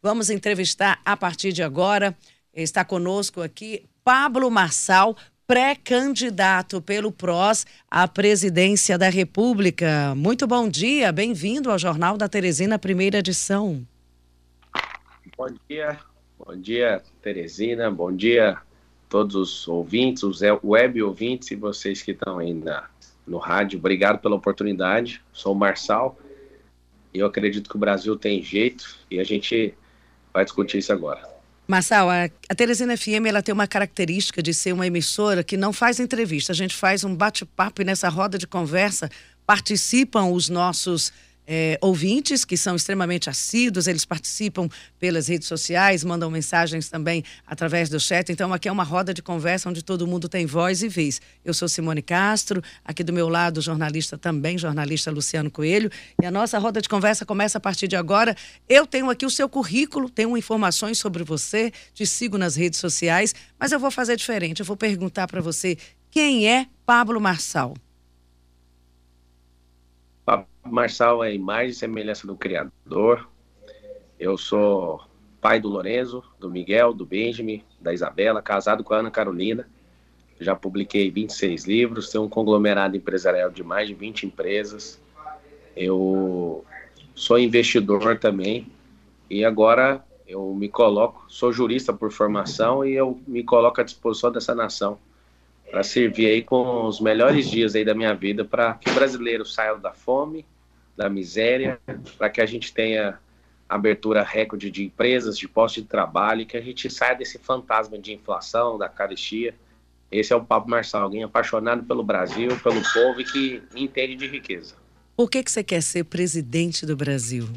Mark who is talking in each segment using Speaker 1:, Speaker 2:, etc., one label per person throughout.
Speaker 1: Vamos entrevistar a partir de agora. Está conosco aqui Pablo Marçal, pré-candidato pelo PROS à presidência da República. Muito bom dia, bem-vindo ao Jornal da Teresina, primeira edição.
Speaker 2: Bom dia, bom dia, Teresina, bom dia todos os ouvintes, os web ouvintes e vocês que estão aí na, no rádio. Obrigado pela oportunidade. Sou o Marçal eu acredito que o Brasil tem jeito e a gente vai discutir isso agora.
Speaker 1: Marçal, a, a Teresina FM ela tem uma característica de ser uma emissora que não faz entrevista. A gente faz um bate-papo e nessa roda de conversa participam os nossos é, ouvintes que são extremamente assíduos, eles participam pelas redes sociais, mandam mensagens também através do chat. Então, aqui é uma roda de conversa onde todo mundo tem voz e vez. Eu sou Simone Castro, aqui do meu lado, jornalista também, jornalista Luciano Coelho. E a nossa roda de conversa começa a partir de agora. Eu tenho aqui o seu currículo, tenho informações sobre você, te sigo nas redes sociais, mas eu vou fazer diferente. Eu vou perguntar para você quem é Pablo Marçal.
Speaker 2: Marçal é a imagem e semelhança do Criador. Eu sou pai do Lorenzo, do Miguel, do Benjamin, da Isabela, casado com a Ana Carolina. Já publiquei 26 livros, tenho um conglomerado empresarial de mais de 20 empresas. Eu sou investidor também e agora eu me coloco, sou jurista por formação e eu me coloco à disposição dessa nação para servir aí com os melhores dias aí da minha vida para que o brasileiro saia da fome da miséria, para que a gente tenha abertura recorde de empresas, de postos de trabalho, e que a gente saia desse fantasma de inflação, da carestia. Esse é o Pablo Marçal, alguém apaixonado pelo Brasil, pelo povo e que entende de riqueza.
Speaker 1: Por que, que você quer ser presidente do Brasil?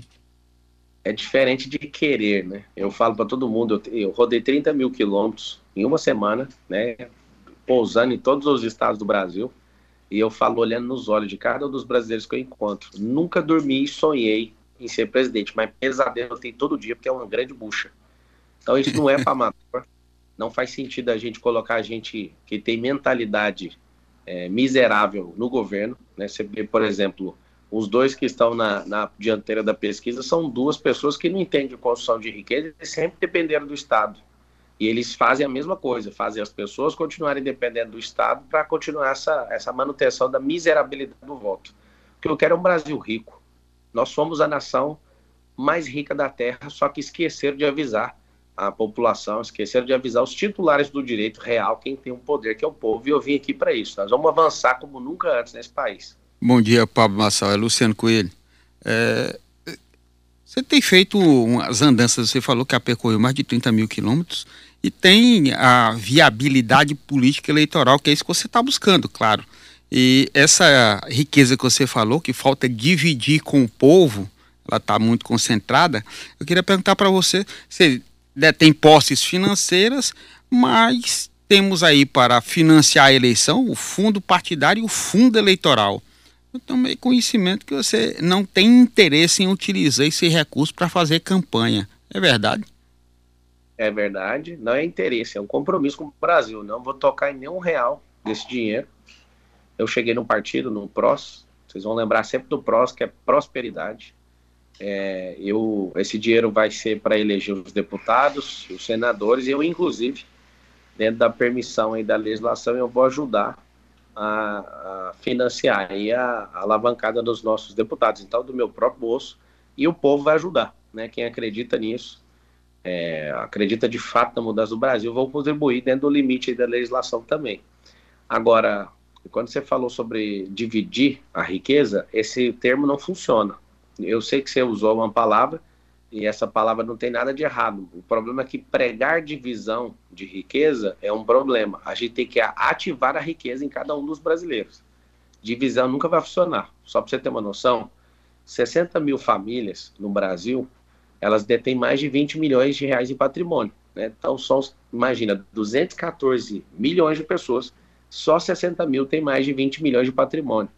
Speaker 2: É diferente de querer, né? Eu falo para todo mundo, eu, eu rodei 30 mil quilômetros em uma semana, né? Pousando em todos os estados do Brasil. E eu falo olhando nos olhos de cada um dos brasileiros que eu encontro. Nunca dormi e sonhei em ser presidente, mas pesadelo eu tenho todo dia porque é uma grande bucha. Então isso não é para amador. Não faz sentido a gente colocar a gente que tem mentalidade é, miserável no governo. Né? Você vê, por exemplo, os dois que estão na, na, dianteira da pesquisa são duas pessoas que não entendem construção de riqueza e sempre dependeram do Estado. E eles fazem a mesma coisa, fazem as pessoas continuarem dependendo do Estado para continuar essa, essa manutenção da miserabilidade do voto. O que eu quero é um Brasil rico. Nós somos a nação mais rica da Terra, só que esqueceram de avisar a população, esqueceram de avisar os titulares do direito real, quem tem o um poder, que é o povo, e eu vim aqui para isso. Nós vamos avançar como nunca antes nesse país.
Speaker 3: Bom dia, Pablo Massal, é Luciano Coelho. É, você tem feito umas andanças, você falou que percorreu mais de 30 mil quilômetros, e tem a viabilidade política eleitoral, que é isso que você está buscando, claro. E essa riqueza que você falou, que falta dividir com o povo, ela está muito concentrada. Eu queria perguntar para você: você tem posses financeiras, mas temos aí para financiar a eleição o fundo partidário e o fundo eleitoral. Eu tomei conhecimento que você não tem interesse em utilizar esse recurso para fazer campanha. É verdade?
Speaker 2: É verdade, não é interesse, é um compromisso com o Brasil. Não vou tocar em nenhum real desse dinheiro. Eu cheguei no partido, no PROS, vocês vão lembrar sempre do PROS, que é prosperidade. É, eu, esse dinheiro vai ser para eleger os deputados, os senadores, e eu, inclusive, dentro da permissão e da legislação, eu vou ajudar a, a financiar aí a, a alavancada dos nossos deputados, então, do meu próprio bolso, e o povo vai ajudar, né? Quem acredita nisso é, acredita de fato na mudança do Brasil, vão contribuir dentro do limite da legislação também. Agora, quando você falou sobre dividir a riqueza, esse termo não funciona. Eu sei que você usou uma palavra e essa palavra não tem nada de errado. O problema é que pregar divisão de riqueza é um problema. A gente tem que ativar a riqueza em cada um dos brasileiros. Divisão nunca vai funcionar. Só para você ter uma noção, 60 mil famílias no Brasil elas detêm mais de 20 milhões de reais em patrimônio. Né? Então, são, imagina, 214 milhões de pessoas, só 60 mil tem mais de 20 milhões de patrimônio.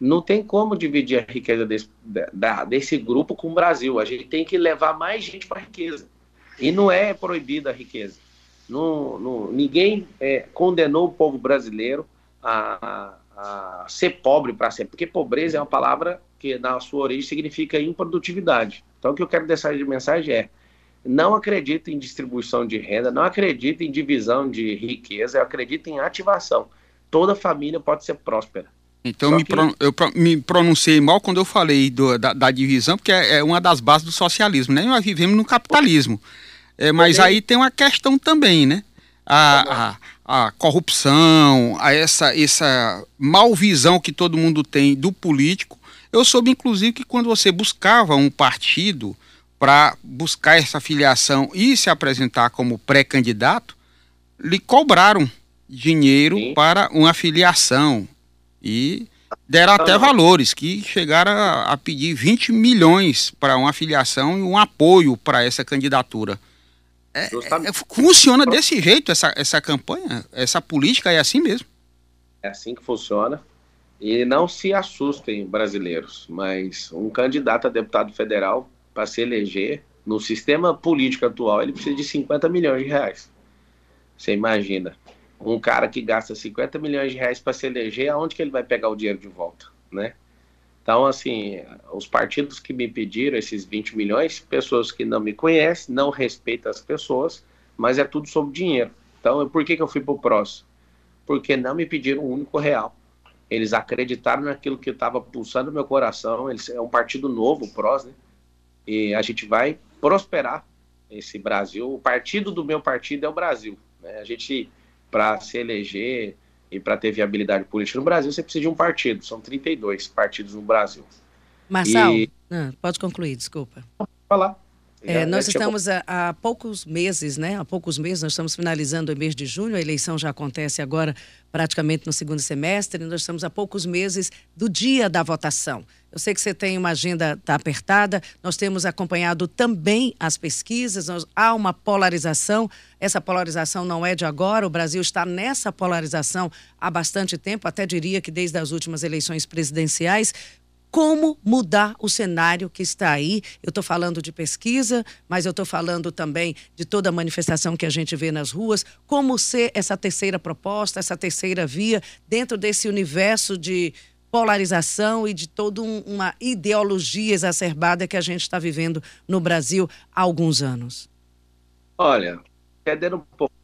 Speaker 2: Não tem como dividir a riqueza desse, da, desse grupo com o Brasil. A gente tem que levar mais gente para a riqueza. E não é proibida a riqueza. Não, não, ninguém é, condenou o povo brasileiro a, a, ser pobre para sempre, porque pobreza é uma palavra que na sua origem significa improdutividade. Então, o que eu quero deixar de mensagem é: não acredito em distribuição de renda, não acredito em divisão de riqueza, eu acredito em ativação. Toda família pode ser próspera.
Speaker 3: Então me que... pro, eu pro, me pronunciei mal quando eu falei do, da, da, divisão, porque é, é, uma das bases do socialismo, né? Nós vivemos no capitalismo. É, mas aí tem uma questão também, né? A, a, a, corrupção, a essa, essa malvisão que todo mundo tem do político. Eu soube, inclusive, que quando você buscava um partido para buscar essa filiação e se apresentar como pré-candidato, lhe cobraram dinheiro Sim. para uma filiação. E deram até valores, que chegaram a, a pedir 20 milhões para uma filiação e um apoio para essa candidatura. É, é, funciona desse jeito essa, essa campanha? Essa política é assim mesmo?
Speaker 2: É assim que funciona. E não se assustem, brasileiros, mas um candidato a deputado federal, para se eleger, no sistema político atual, ele precisa de 50 milhões de reais. Você imagina um cara que gasta 50 milhões de reais para se eleger, aonde que ele vai pegar o dinheiro de volta, né? Então, assim, os partidos que me pediram esses 20 milhões, pessoas que não me conhecem, não respeitam as pessoas, mas é tudo sobre dinheiro. Então, por que, que eu fui para o PROS? Porque não me pediram um único real. Eles acreditaram naquilo que estava pulsando no meu coração. Eles, é um partido novo, o PROS, né? E a gente vai prosperar esse Brasil. O partido do meu partido é o Brasil. Né? A gente para se eleger e para ter viabilidade política no Brasil, você precisa de um partido. São 32 partidos no Brasil.
Speaker 1: Marçal, e... ah, pode concluir, desculpa.
Speaker 2: Falar.
Speaker 1: É, nós estamos há, há, poucos meses, né? Há poucos meses, nós estamos finalizando o mês de junho, a eleição já acontece agora praticamente no segundo semestre, nós estamos há poucos meses do dia da votação. Eu sei que você tem uma agenda tá apertada, nós temos acompanhado também as pesquisas, nós, há uma polarização, essa polarização não é de agora, o Brasil está nessa polarização há bastante tempo, até diria que desde as últimas eleições presidenciais como mudar o cenário que está aí. Eu estou falando de pesquisa, mas eu estou falando também de toda a manifestação que a gente vê nas ruas. Como ser essa terceira proposta, essa terceira via, dentro desse universo de polarização e de toda um, uma ideologia exacerbada que a gente está vivendo no Brasil há alguns anos?
Speaker 2: Olha, perdendo um pouco.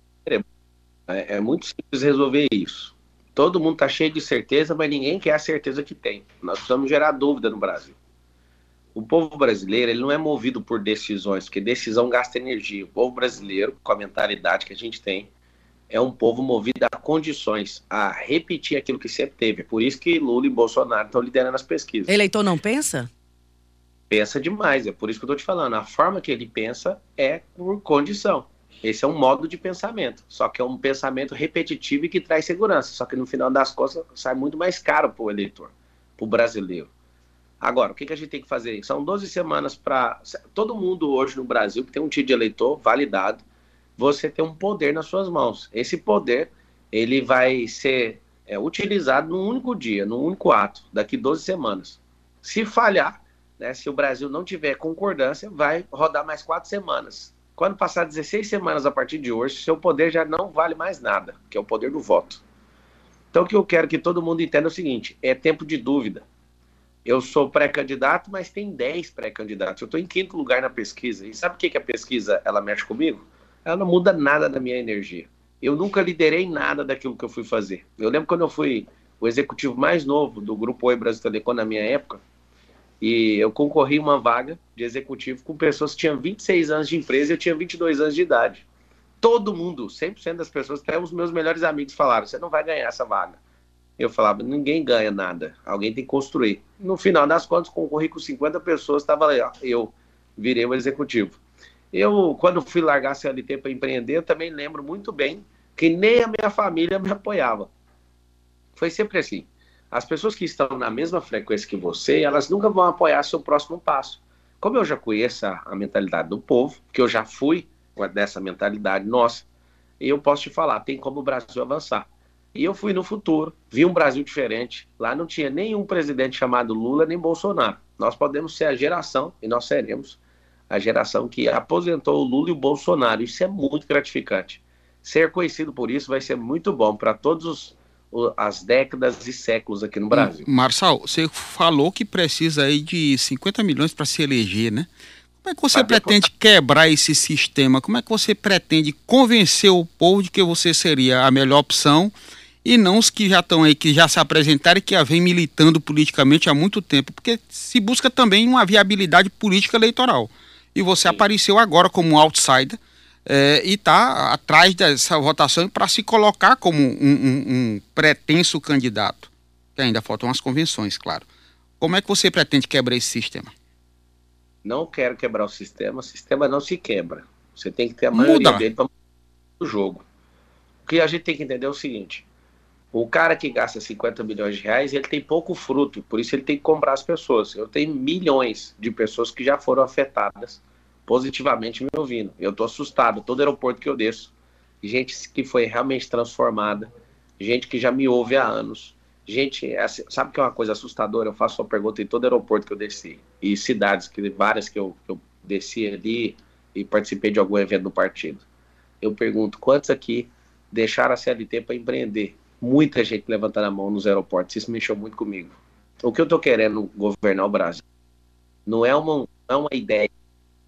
Speaker 2: É, é muito simples resolver isso. Todo mundo está cheio de certeza, mas ninguém quer a certeza que tem. Nós precisamos gerar dúvida no Brasil. O povo brasileiro ele não é movido por decisões, porque decisão gasta energia. O povo brasileiro, com a mentalidade que a gente tem, é um povo movido a condições, a repetir aquilo que sempre teve. É por isso que Lula e Bolsonaro estão liderando as pesquisas.
Speaker 1: Eleitor não pensa?
Speaker 2: Pensa demais, é por isso que eu estou te falando. A forma que ele pensa é por condição. Esse é um modo de pensamento, só que é um pensamento repetitivo e que traz segurança. Só que no final das contas sai muito mais caro para o eleitor, para o brasileiro. Agora, o que, que a gente tem que fazer? São 12 semanas para. Todo mundo hoje no Brasil que tem um título de eleitor validado, você tem um poder nas suas mãos. Esse poder ele vai ser é, utilizado num único dia, num único ato, daqui 12 semanas. Se falhar, né, se o Brasil não tiver concordância, vai rodar mais quatro semanas quando passar 16 semanas a partir de hoje, seu poder já não vale mais nada, que é o poder do voto. Então, o que eu quero que todo mundo entenda é o seguinte: é tempo de dúvida. Eu sou pré-candidato, mas tem 10 pré-candidatos. Eu estou em quinto lugar na pesquisa. E sabe o que, que a pesquisa ela mexe comigo? Ela não muda nada da minha energia. Eu nunca liderei nada daquilo que eu fui fazer. Eu lembro quando eu fui o executivo mais novo do Grupo Oi Brasil Telecom na minha época, e eu concorri uma vaga de executivo com pessoas que tinham 26 anos de empresa e eu tinha 22 anos de idade. Todo mundo, 100% das pessoas, até os meus melhores amigos falaram: você não vai ganhar essa vaga. Eu falava: ninguém ganha nada, alguém tem que construir. No final das contas, concorri com 50 pessoas, estava eu virei o executivo. Eu, quando fui largar a CLT para empreender, também lembro muito bem que nem a minha família me apoiava. Foi sempre assim. As pessoas que estão na mesma frequência que você, elas nunca vão apoiar seu próximo passo. Como eu já conheço a, mentalidade do povo, que eu já fui dessa mentalidade nossa, eu posso te falar, tem como o Brasil avançar. E eu fui no futuro, vi um Brasil diferente. Lá não tinha nenhum presidente chamado Lula nem Bolsonaro. Nós podemos ser a geração, e nós seremos, a geração que aposentou o Lula e o Bolsonaro. Isso é muito gratificante. Ser conhecido por isso vai ser muito bom para todos os as décadas e séculos aqui no Brasil.
Speaker 3: Marçal, você falou que precisa aí de 50 milhões para se eleger, né? Como é que você pretende quebrar esse sistema? Como é que você pretende convencer o povo de que você seria a melhor opção e não os que já estão aí, que já se apresentaram e que já vem militando politicamente há muito tempo? Porque se busca também uma viabilidade política eleitoral. E você Sim. apareceu agora como um outsider é, e está atrás dessa votação para se colocar como um, um, um pretenso candidato. Que ainda faltam as convenções, claro. Como é que você pretende quebrar esse sistema?
Speaker 2: Não quero quebrar o sistema, o sistema não se quebra. Você tem que ter a maioria Muda. dele para o jogo. O que a gente tem que entender é o seguinte: o cara que gasta 50 milhões de reais, ele tem pouco fruto, por isso ele tem que comprar as pessoas. Eu tenho milhões de pessoas que já foram afetadas positivamente me ouvindo. Eu estou assustado, todo aeroporto que eu desço, gente que foi realmente transformada, gente que já me ouve há anos, Gente, é assim, sabe que é uma coisa assustadora? Eu faço uma pergunta em todo aeroporto que eu desci, e cidades, que várias que eu, que eu desci ali e participei de algum evento do partido. Eu pergunto, quantos aqui deixaram a CLT para empreender? Muita gente levantando a mão nos aeroportos, isso mexeu muito comigo. O que eu estou querendo governar o Brasil não é uma, não é uma ideia,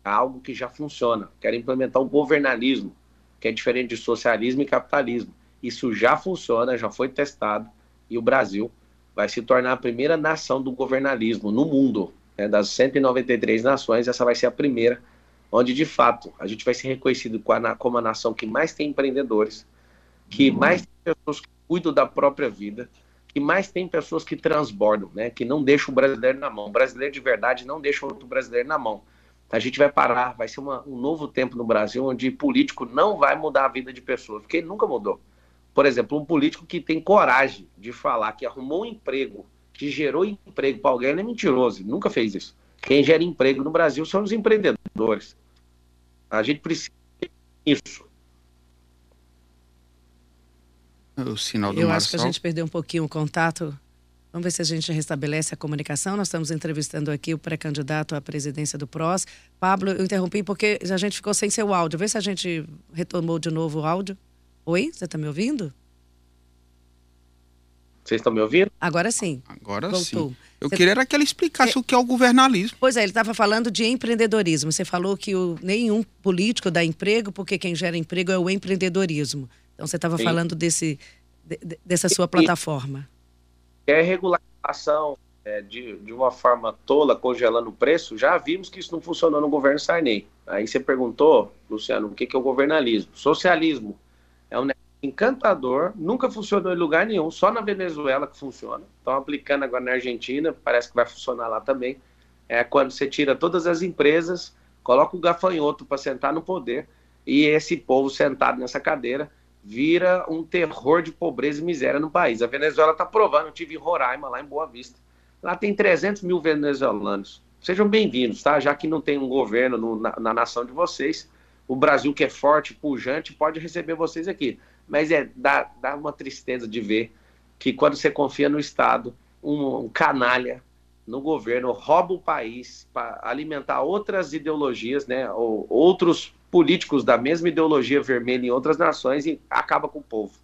Speaker 2: algo que já funciona. Quero implementar o governalismo, que é diferente de socialismo e capitalismo. Isso já funciona, já foi testado e o Brasil vai se tornar a primeira nação do governalismo no mundo. Né? Das 193 nações, essa vai ser a primeira, onde de fato a gente vai ser reconhecido como a nação que mais tem empreendedores, que mais tem pessoas que cuidam da própria vida, que mais tem pessoas que transbordam, né? que não deixam o brasileiro na mão. O brasileiro de verdade não deixa o outro brasileiro na mão. A gente vai parar, vai ser uma, um novo tempo no Brasil onde político não vai mudar a vida de pessoas, porque ele nunca mudou. Por exemplo, um político que tem coragem de falar que arrumou um emprego, que gerou emprego para alguém, ele é mentiroso, nunca fez isso. Quem gera emprego no Brasil são os empreendedores. A gente precisa disso.
Speaker 1: O sinal do Eu acho que a gente perdeu um pouquinho o contato. Vamos ver se a gente restabelece a comunicação. Nós estamos entrevistando aqui o pré-candidato à presidência do PROS. Pablo, eu interrompi porque a gente ficou sem seu áudio. Vê se a gente retomou de novo o áudio. Oi, você está me ouvindo?
Speaker 2: Vocês estão me ouvindo?
Speaker 1: Agora sim.
Speaker 3: Agora Voltou. sim. Eu Você... queria era que ela explicasse é... o que é o governalismo.
Speaker 1: Pois é, ele estava falando de empreendedorismo. Você falou que o... nenhum político dá emprego, porque quem gera emprego é o empreendedorismo. Então você estava falando desse, de, dessa sua plataforma.
Speaker 2: É regulação é, de, de uma forma tola, congelando o preço, já vimos que isso não funcionou no governo Sarney. Aí você perguntou, Luciano, o que, que é o governalismo? Socialismo é um encantador, nunca funcionou em lugar nenhum, só na Venezuela que funciona. Estão aplicando agora na Argentina, parece que vai funcionar lá também. É quando você tira todas as empresas, coloca o gafanhoto para sentar no poder e esse povo sentado nessa cadeira vira um terror de pobreza e miséria no país. A Venezuela está provando, eu tive em Roraima, lá em Boa Vista. Lá tem 300 mil venezuelanos. Sejam bem-vindos, tá? Já que não tem um governo no, na, na nação de vocês, o Brasil que é forte, pujante, pode receber vocês aqui. Mas é dá, dá uma tristeza de ver que quando você confia no Estado, um, um canalha no governo rouba o país para alimentar outras ideologias, né, ou outros políticos da mesma ideologia vermelha em outras nações e acaba com o povo.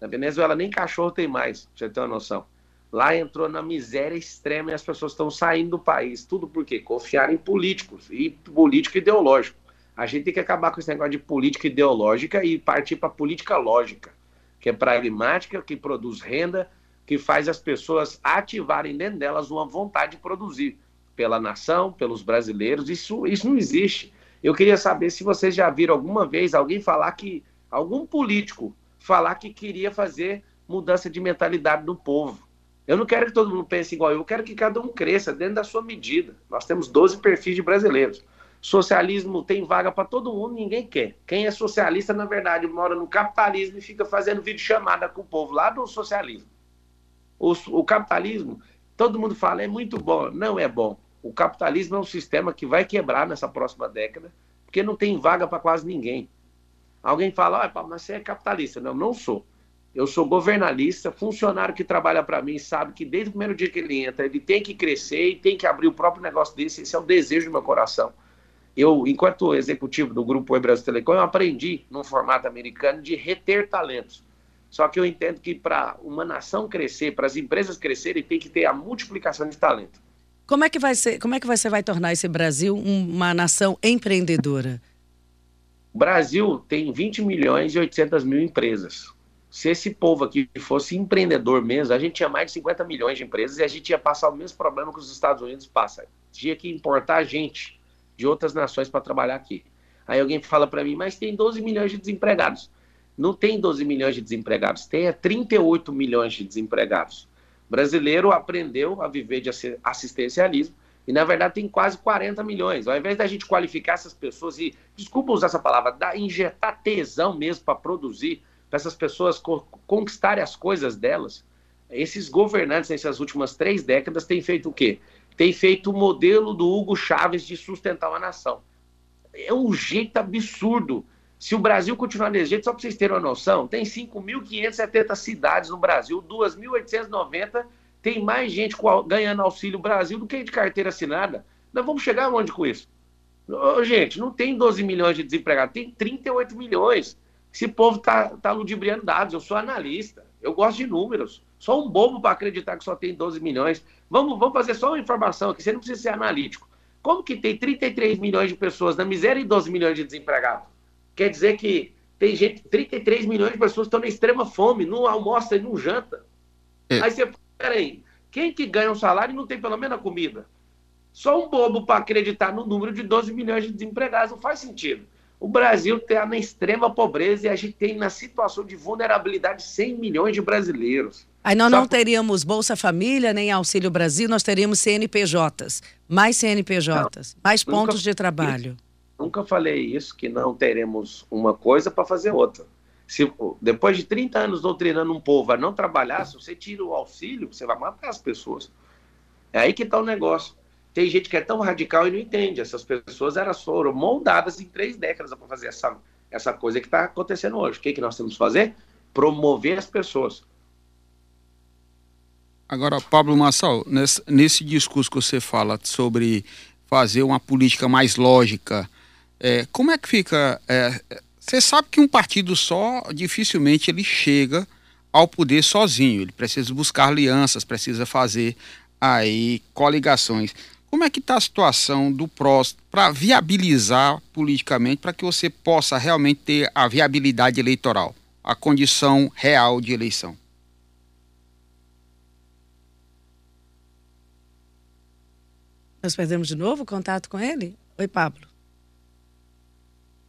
Speaker 2: Na Venezuela nem cachorro tem mais, você ter uma noção. Lá entrou na miséria extrema e as pessoas estão saindo do país. Tudo por quê? Confiar em políticos e político ideológico. A gente tem que acabar com esse negócio de política ideológica e partir para política lógica, que é pragmática, que produz renda, que faz as pessoas ativarem dentro delas uma vontade de produzir pela nação, pelos brasileiros. Isso, isso não existe. Eu queria saber se vocês já viram alguma vez alguém falar que algum político falar que queria fazer mudança de mentalidade do povo. Eu não quero que todo mundo pense igual eu, eu quero que cada um cresça dentro da sua medida. Nós temos 12 perfis de brasileiros. Socialismo tem vaga para todo mundo, ninguém quer. Quem é socialista, na verdade, mora no capitalismo e fica fazendo vídeo chamada com o povo lá do socialismo. O, o capitalismo, todo mundo fala, é muito bom. Não é bom. O capitalismo é um sistema que vai quebrar nessa próxima década, porque não tem vaga para quase ninguém. Alguém fala, ah, mas você é capitalista. Não, não sou. Eu sou governalista, funcionário que trabalha para mim sabe que desde o primeiro dia que ele entra, ele tem que crescer e tem que abrir o próprio negócio desse. Esse é o desejo do meu coração. Eu, enquanto executivo do Grupo Oi Brasil Telecom, eu aprendi, num formato americano, de reter talentos. Só que eu entendo que para uma nação crescer, para as empresas crescerem, tem que ter a multiplicação de talento.
Speaker 1: Como é que vai ser? Como é que você vai tornar esse Brasil uma nação empreendedora?
Speaker 2: O Brasil tem 20 milhões e 800 mil empresas. Se esse povo aqui fosse empreendedor mesmo, a gente tinha mais de 50 milhões de empresas e a gente ia passar o mesmo problema que os Estados Unidos passam. Tinha que importar gente de outras nações para trabalhar aqui. Aí alguém fala para mim, mas tem 12 milhões de desempregados. Não tem 12 milhões de desempregados, tem 38 milhões de desempregados. O brasileiro aprendeu a viver de assistencialismo e, na verdade, tem quase 40 milhões. Ao invés da gente qualificar essas pessoas e, desculpa usar essa palavra, dar, injetar tesão mesmo para produzir, para essas pessoas co conquistarem as coisas delas, esses governantes nessas últimas três décadas têm feito o quê? Tem feito o modelo do Hugo Chávez de sustentar uma nação. É um jeito absurdo se o Brasil continuar desse jeito, só para vocês terem uma noção, tem 5.570 cidades no Brasil, 2.890 tem mais gente ganhando auxílio Brasil do que de carteira assinada. Nós vamos chegar onde com isso? Gente, não tem 12 milhões de desempregados, tem 38 milhões. Esse povo está tá ludibriando dados. Eu sou analista, eu gosto de números. Só um bobo para acreditar que só tem 12 milhões. Vamos, vamos fazer só uma informação aqui, você não precisa ser analítico. Como que tem 33 milhões de pessoas na miséria e 12 milhões de desempregados? Quer dizer que tem gente, 33 milhões de pessoas estão na extrema fome, não almoça e não janta. É. Aí você, peraí, quem que ganha um salário e não tem pelo menos a comida? Só um bobo para acreditar no número de 12 milhões de desempregados não faz sentido. O Brasil está na extrema pobreza e a gente tem na situação de vulnerabilidade 100 milhões de brasileiros.
Speaker 1: Aí nós Só não teríamos Bolsa Família nem Auxílio Brasil, nós teríamos CNPJs, mais CNPJs, não, mais pontos de trabalho.
Speaker 2: Nunca falei isso, que não teremos uma coisa para fazer outra. Se, depois de 30 anos doutrinando um povo a não trabalhar, se você tira o auxílio, você vai matar as pessoas. É aí que está o negócio. Tem gente que é tão radical e não entende. Essas pessoas elas foram moldadas em três décadas para fazer essa, essa coisa que está acontecendo hoje. O que, que nós temos que fazer? Promover as pessoas.
Speaker 3: Agora, Pablo Massal, nesse, nesse discurso que você fala sobre fazer uma política mais lógica, é, como é que fica? É, você sabe que um partido só dificilmente ele chega ao poder sozinho. Ele precisa buscar alianças, precisa fazer aí coligações. Como é que está a situação do PROS para viabilizar politicamente, para que você possa realmente ter a viabilidade eleitoral, a condição real de eleição?
Speaker 1: Nós perdemos de novo o contato com ele? Oi, Pablo.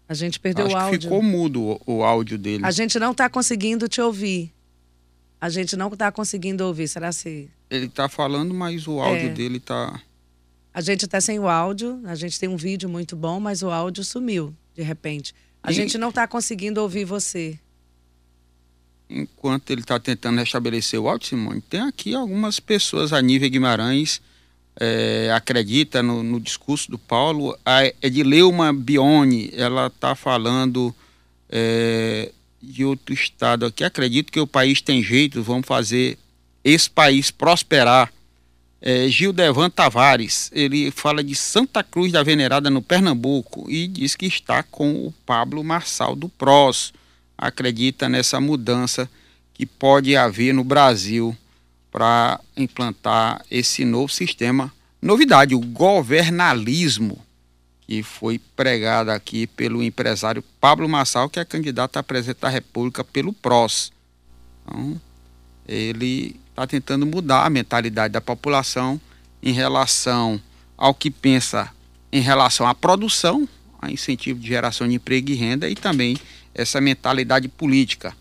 Speaker 1: A gente perdeu
Speaker 3: Acho
Speaker 1: o áudio.
Speaker 3: ficou mudo o, o, áudio dele.
Speaker 1: A gente não está conseguindo te ouvir. A gente não está conseguindo ouvir. Será se.
Speaker 3: Ele está falando, mas o áudio é. dele está.
Speaker 1: A gente está sem o áudio. A gente tem um vídeo muito bom, mas o áudio sumiu de repente. A e... gente não está conseguindo ouvir você.
Speaker 3: Enquanto ele está tentando restabelecer o áudio, Simone, tem aqui algumas pessoas a nível Guimarães é, acredita no, no, discurso do Paulo, a Edileuma Bione, ela está falando é, de outro estado aqui. Acredito que o país tem jeito, vamos fazer esse país prosperar. É, Gildevan Tavares, ele fala de Santa Cruz da Venerada no Pernambuco e diz que está com o Pablo Marçal do PROS. Acredita nessa mudança que pode haver no Brasil para implantar esse novo sistema. Novidade, o governalismo, que foi pregado aqui pelo empresário Pablo Massal, que é candidato a presidente da República pelo PROS. Então, ele está tentando mudar a mentalidade da população em relação ao que pensa em relação à produção, a incentivo de geração de emprego e renda e também essa mentalidade política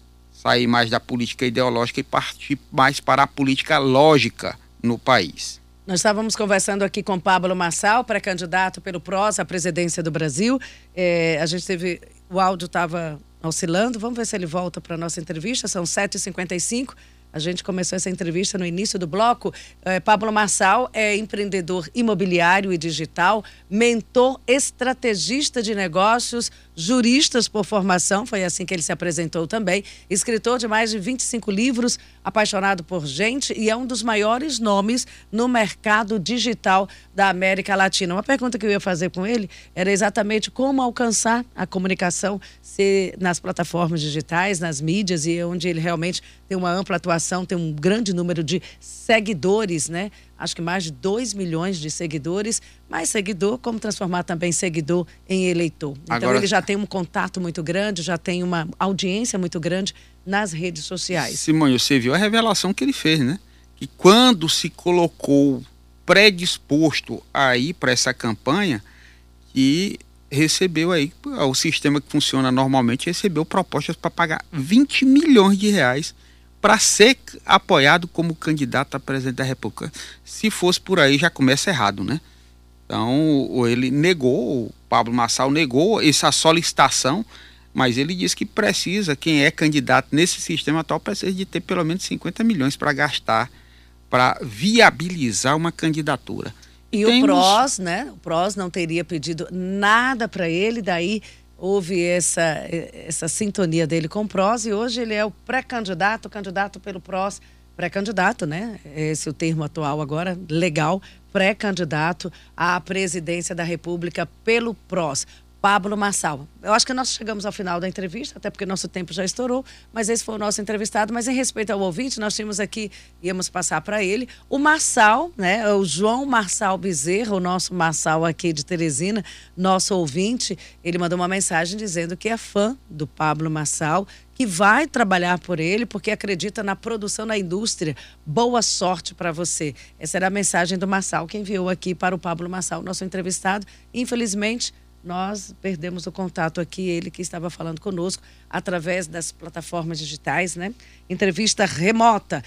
Speaker 3: sair mais da política ideológica e partir mais para a política lógica no país.
Speaker 1: Nós estávamos conversando aqui com Pablo Massal, pré-candidato pelo PROS à presidência do Brasil. É, a gente teve. O áudio estava oscilando. Vamos ver se ele volta para a nossa entrevista. São 7h55. A gente começou essa entrevista no início do bloco. É, Pablo Marçal é empreendedor imobiliário e digital, mentor, estrategista de negócios, juristas por formação, foi assim que ele se apresentou também, escritor de mais de 25 livros, apaixonado por gente e é um dos maiores nomes no mercado digital da América Latina. Uma pergunta que eu ia fazer com ele era exatamente como alcançar a comunicação se nas plataformas digitais, nas mídias e onde ele realmente tem uma ampla atuação, tem um grande número de seguidores, né? Acho que mais de 2 milhões de seguidores. Mais seguidor, como transformar também seguidor em eleitor. Então Agora... ele já tem um contato muito grande, já tem uma audiência muito grande nas redes sociais.
Speaker 3: Simone, você viu a revelação que ele fez, né? Que quando se colocou predisposto a ir para essa campanha, e recebeu aí, o sistema que funciona normalmente, recebeu propostas para pagar 20 milhões de reais para ser apoiado como candidato a presidente da República. Se fosse por aí, já começa errado, né? Então, ele negou, o Pablo Massal negou essa solicitação, mas ele disse que precisa, quem é candidato nesse sistema atual, precisa de ter pelo menos 50 milhões para gastar, para viabilizar uma candidatura.
Speaker 1: E Temos... o PROS, né? O PROS não teria pedido nada para ele, daí houve essa, essa sintonia dele com o PROS e hoje ele é o pré-candidato, candidato pelo PROS, pré-candidato, né? Esse é o termo atual agora, legal, pré-candidato à presidência da República pelo PROS. Pablo Massal. Eu acho que nós chegamos ao final da entrevista, até porque nosso tempo já estourou, mas esse foi o nosso entrevistado. Mas em respeito ao ouvinte, nós tínhamos aqui, íamos passar para ele, o Massal, né? O João Marçal Bezerra, o nosso Massal aqui de Teresina, nosso ouvinte, ele mandou uma mensagem dizendo que é fã do Pablo Massal, que vai trabalhar por ele, porque acredita na produção na indústria. Boa sorte para você. Essa era a mensagem do Massal, que enviou aqui para o Pablo Massal, nosso entrevistado. Infelizmente, nós perdemos o contato aqui, ele que estava falando conosco através das plataformas digitais, né? Entrevista remota.